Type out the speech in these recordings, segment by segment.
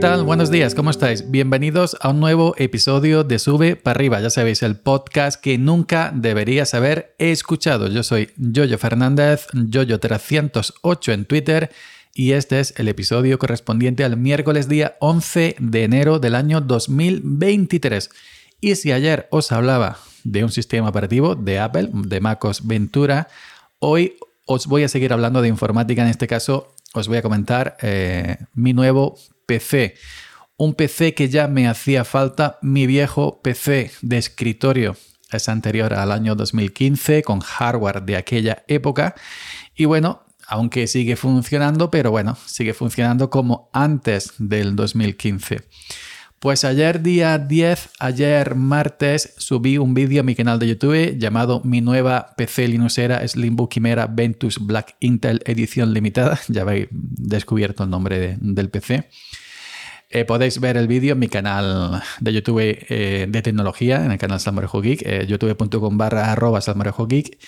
tal? Buenos días, ¿cómo estáis? Bienvenidos a un nuevo episodio de Sube para arriba. Ya sabéis, el podcast que nunca deberías haber escuchado. Yo soy Jojo Fernández, Jojo308 en Twitter y este es el episodio correspondiente al miércoles día 11 de enero del año 2023. Y si ayer os hablaba de un sistema operativo de Apple, de MacOS Ventura, hoy os voy a seguir hablando de informática. En este caso, os voy a comentar eh, mi nuevo PC. Un PC que ya me hacía falta, mi viejo PC de escritorio. Es anterior al año 2015 con hardware de aquella época. Y bueno, aunque sigue funcionando, pero bueno, sigue funcionando como antes del 2015. Pues ayer día 10, ayer martes, subí un vídeo a mi canal de YouTube llamado Mi nueva PC Linuxera Slimbook Chimera Ventus Black Intel Edición Limitada. Ya habéis descubierto el nombre del PC. Eh, podéis ver el vídeo en mi canal de YouTube eh, de tecnología, en el canal Salmorejo Geek, eh, youtube.com barra arroba Geek.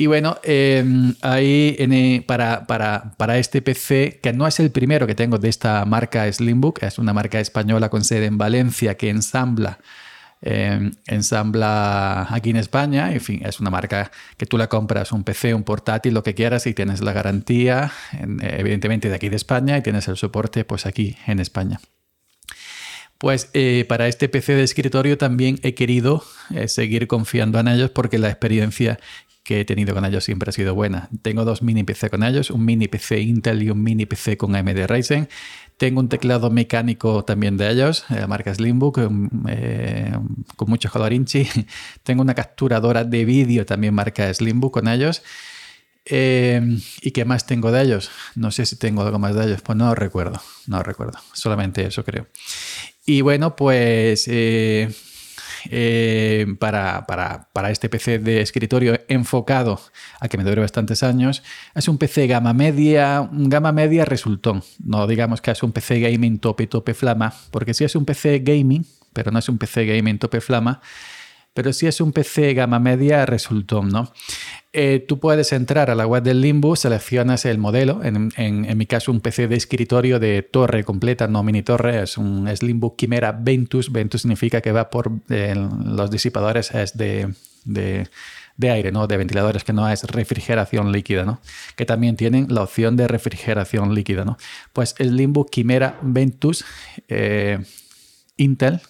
Y bueno, em, ahí eh, para, para, este PC, que no es el primero que tengo de esta marca Slimbook, es una marca española con sede en Valencia que ensambla, em, ensambla aquí en España. En fin, es una marca que tú la compras, un PC, un portátil, lo que quieras, y tienes la garantía, evidentemente de aquí de España, y tienes el soporte pues aquí en España. Pues eh, para este PC de escritorio también he querido eh, seguir confiando en ellos porque la experiencia que he tenido con ellos siempre ha sido buena. Tengo dos mini PC con ellos, un mini PC Intel y un mini PC con AMD Ryzen. Tengo un teclado mecánico también de ellos, la eh, marca Slimbook, eh, con mucho color inchi. Tengo una capturadora de vídeo también marca Slimbook con ellos. Eh, ¿Y qué más tengo de ellos? No sé si tengo algo más de ellos, pues no recuerdo, no recuerdo, solamente eso creo. Y bueno, pues para, para, este PC de escritorio enfocado a que me dure bastantes años. Es un PC gama media, gama media resultón. No digamos que es un PC gaming tope, tope flama, porque si es un PC gaming, pero no es un PC gaming tope flama, pero si es un PC gama media resultón, ¿no? Eh, tú puedes entrar a la web del Limbo, seleccionas el modelo, en, en, mi caso un PC de escritorio de torre completa, no mini torre, es un Slimbook Chimera Ventus, Ventus significa que va por eh, los disipadores es de, de, de, aire, ¿no? de ventiladores, que no es refrigeración líquida, ¿no? que también tienen la opción de refrigeración líquida. ¿no? Pues el Limbook Chimera Ventus... Eh, Intel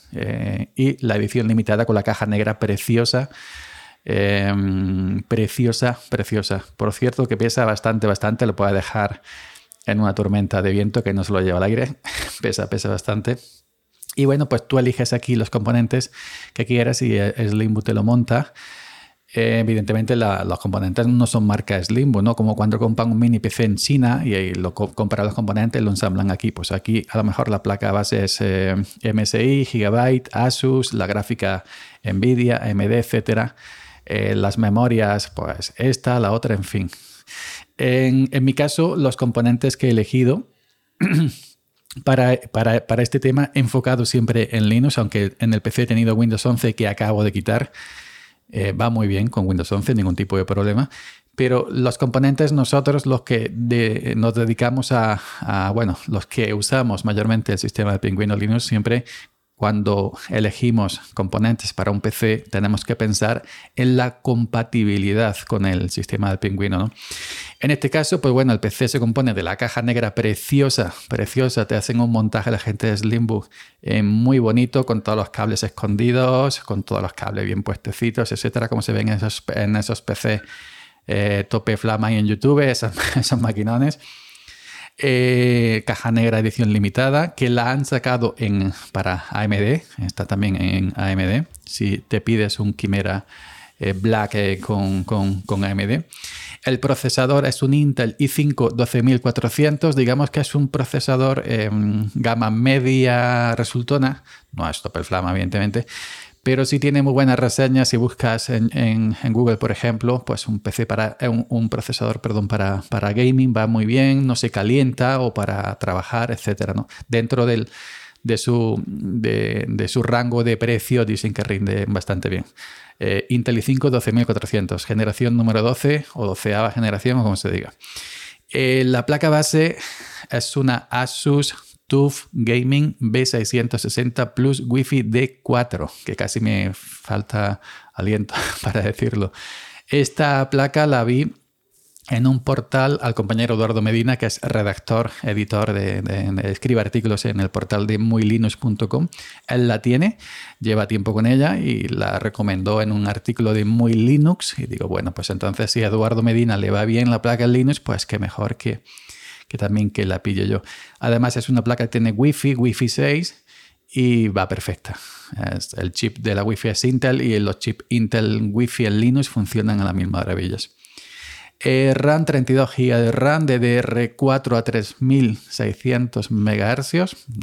y la edición limitada con la caja negra preciosa Em, preciosa, preciosa. Por cierto, que pesa bastante, bastante. Lo puede dejar en una tormenta de viento que no se lo lleva al aire. pesa, pesa bastante. Y bueno, pues tú eliges aquí los componentes que quieras y Slimbo te lo monta. Eh, evidentemente los componentes no son marca Slimbo, ¿no? Como cuando compran un mini PC en China y lo compran los componentes y lo ensamblan aquí. Pues aquí a lo mejor la placa base es eh, MSI, Gigabyte, Asus, la gráfica Nvidia, AMD, etcétera. Eh, las memorias, pues esta, la otra, en fin. En, mi caso, los componentes que he elegido para, para, este tema enfocado siempre en Linux, aunque en el PC he tenido Windows 11 que acabo de quitar. Eh, va muy bien con Windows 11, ningún tipo de problema. Pero los componentes, nosotros los que nos dedicamos a, a, bueno, los que usamos mayormente el sistema de Pingüino Linux, siempre cuando elegimos componentes para un PC, tenemos que pensar en la compatibilidad con el sistema de pingüino. ¿no? En este caso, pues bueno, el PC se compone de la caja negra preciosa, preciosa. Te hacen un montaje la gente de Slimbook eh, muy bonito, con todos los cables escondidos, con todos los cables bien puestecitos, etcétera, como se ven en esos, esos PC eh, tope flama y en YouTube, esos, esos maquinones. Eh, caja negra edición limitada que la han sacado en, para AMD, está también en AMD. Si te pides un Quimera eh, Black eh, con, con, AMD. El procesador es un Intel i5 12400, digamos que es un procesador gama media resultona, no es top el flama evidentemente, pero si tiene muy buenas reseñas. Si buscas en, Google, por ejemplo, pues un PC para un, procesador, perdón, para, para, gaming va muy bien, no se calienta o para trabajar, etcétera, ¿no? Dentro del, de, su, de, su rango de precio dicen que rinde bastante bien. Eh, Intel i5 12400, generación número 12 o 12 generación o como se diga. Eh, la placa base es una Asus TUF Gaming B660 Plus Wi-Fi D4, que casi me falta aliento para decirlo. Esta placa la vi en un portal al compañero Eduardo Medina, que es redactor, editor, de, escribe artículos en el portal de muylinux.com. Él la tiene, lleva tiempo con ella y la recomendó en un artículo de Muy Linux. Y digo, bueno, pues entonces si a Eduardo Medina le va bien la placa en Linux, pues qué mejor que, que también que la pille yo. Además es una placa que tiene Wi-Fi, Wi-Fi 6 y va perfecta. el chip de la Wi-Fi es Intel y los chips Intel Wi-Fi en Linux funcionan a las mismas maravillas. Eh, RAM 32 GB de RAM, DDR4 a 3600 MHz.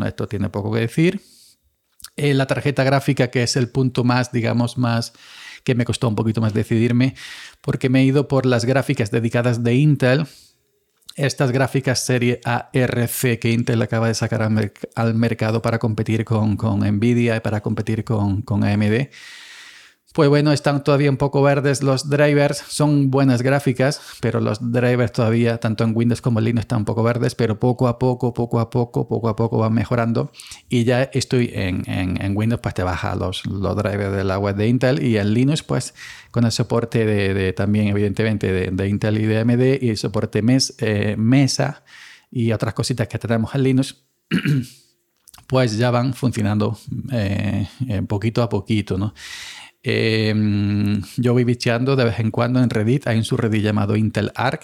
Esto tiene poco que decir. Eh, la tarjeta gráfica, que es el punto más, digamos, más que me costó un poquito más decidirme, porque me he ido por las gráficas dedicadas de Intel. Estas gráficas serie ARC que Intel acaba de sacar al, mercado para competir con, Nvidia y para competir con, con AMD pues bueno, están todavía un poco verdes los drivers, son buenas gráficas, pero los drivers todavía, tanto en Windows como en Linux, están un poco verdes, pero poco a poco, poco a poco, poco a poco van mejorando. Y ya estoy en, Windows, pues te baja los, los drivers de la web de Intel y en Linux, pues con el soporte de, también, evidentemente, de, Intel y de AMD y el soporte mes, eh, Mesa y otras cositas que tenemos en Linux. pues ya van funcionando eh, poquito a poquito, ¿no? Em, yo voy bicheando de vez en cuando en Reddit, hay un subreddit llamado Intel Arc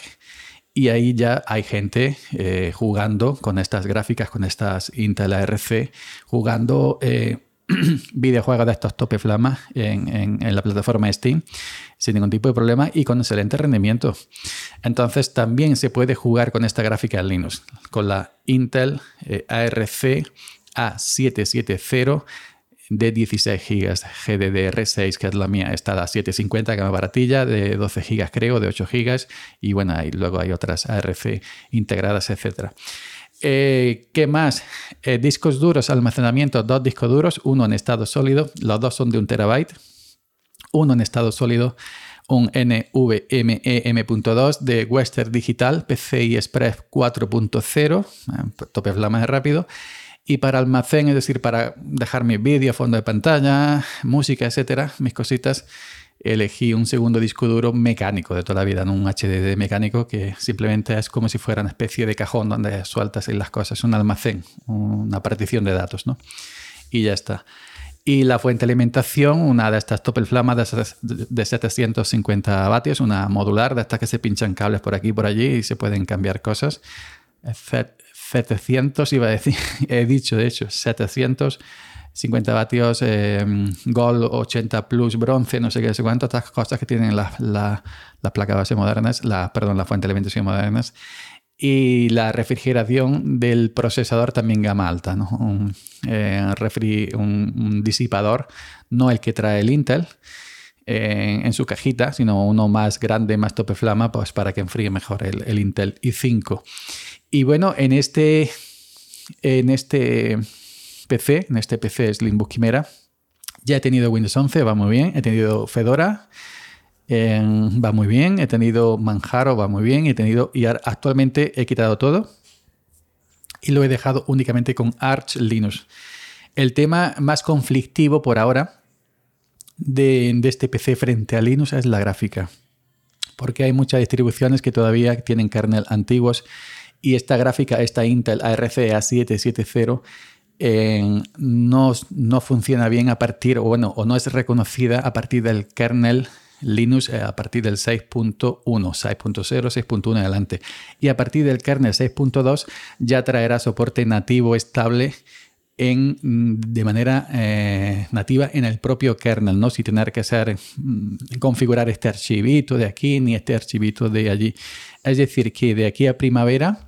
y ahí ya hay gente eh, jugando con estas gráficas, con estas Intel ARC, jugando eh, videojuegos de estos tope flama en, la plataforma Steam sin ningún tipo de problema y con excelente rendimiento. Entonces también se puede jugar con esta gráfica en Linux, con la Intel eh, ARC A770 de 16 GB GDDR6, que es la mía, está a 750, que es más baratilla, de 12 GB creo, de 8 GB, y bueno, y luego hay otras ARC integradas, etc. Eh, ¿Qué más? Eh, discos duros, almacenamiento, dos discos duros, uno en estado sólido, los dos son de un terabyte, uno en estado sólido, un NVMe M.2 de Western Digital, PCI Express 4.0, eh, tope flama rápido, y para almacén, es decir, para dejar mi vídeo, fondo de pantalla, música, etcétera, mis cositas, elegí un segundo disco duro mecánico de toda la vida, no un HDD mecánico que simplemente es como si fuera una especie de cajón donde sueltas las cosas, un almacén, una partición de datos, ¿no? Y ya está. Y la fuente de alimentación, una de estas Topel Flama de 750 vatios, una modular de estas que se pinchan cables por aquí y por allí y se pueden cambiar cosas. 700, iba a decir, he dicho de hecho, 750 vatios, eh, Gold 80 Plus, bronce, no sé qué, sé cuántas otras cosas que tienen las la, placas base modernas, la, perdón, la fuente de alimentación modernas. Y la refrigeración del procesador también gama alta, ¿no? un, eh, un, disipador, no el que trae el Intel, en su cajita, sino uno más grande, más tope flama, pues para que enfríe mejor el, el Intel i5. Y bueno, en este, en este PC, en este PC Slimbook Chimera, ya he tenido Windows 11, va muy bien. He tenido Fedora, va muy bien. He tenido Manjaro, va muy bien. He tenido, y actualmente he quitado todo y lo he dejado únicamente con Arch Linux. El tema más conflictivo por ahora de, este PC frente a Linux es la gráfica. Porque hay muchas distribuciones que todavía tienen kernel antiguos y esta gráfica, esta Intel ARC A770, no, no, funciona bien a partir, o bueno, o no es reconocida a partir del kernel Linux eh, a partir del 6.1, 6.0, 6.1 en adelante. Y a partir del kernel 6.2 ya traerá soporte nativo estable en, de manera eh, nativa en el propio kernel, ¿no? sin tener que hacer, mm, configurar este archivito de aquí ni este archivito de allí. Es decir, que de aquí a primavera,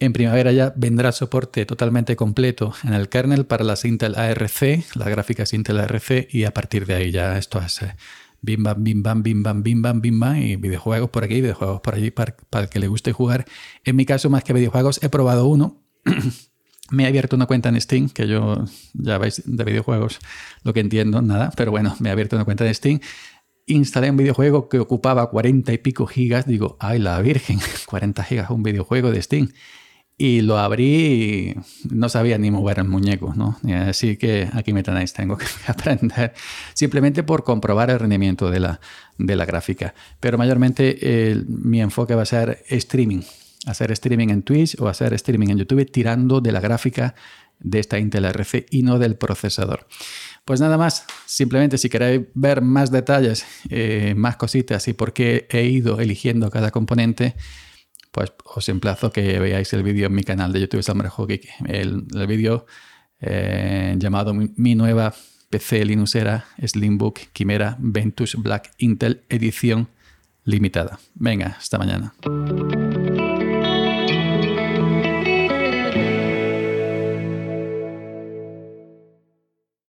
en primavera ya vendrá soporte totalmente completo en el kernel para las Intel ARC, las gráficas Intel ARC, y a partir de ahí ya esto es eh, bim bam, bim bam, bim bam, bim bam, bim bam, y videojuegos por aquí, videojuegos por allí para, para el que le guste jugar. En mi caso, más que videojuegos, he probado uno. me he abierto una cuenta en Steam, que yo ya veis de videojuegos lo que entiendo, nada, pero bueno, me he abierto una cuenta en Steam. Instalé un videojuego que ocupaba 40 y pico gigas. Digo, ay, la virgen, 40 gigas un videojuego de Steam. y lo abrí y no sabía ni mover el muñeco, ¿no? Así que aquí me tenéis, tengo que aprender simplemente por comprobar el rendimiento de la, de la gráfica. Pero mayormente mi enfoque va a ser streaming, hacer streaming en Twitch o hacer streaming en YouTube tirando de la gráfica de esta Intel RC y no del procesador. Pues nada más, simplemente si queréis ver más detalles, eh, más cositas y por qué he ido eligiendo cada componente, pues os emplazo que veáis el vídeo en mi canal de YouTube Salmorejo Geek. El, el vídeo eh, llamado Mi nueva PC Linuxera Slimbook Quimera Ventus Black Intel edición limitada. Venga, hasta mañana.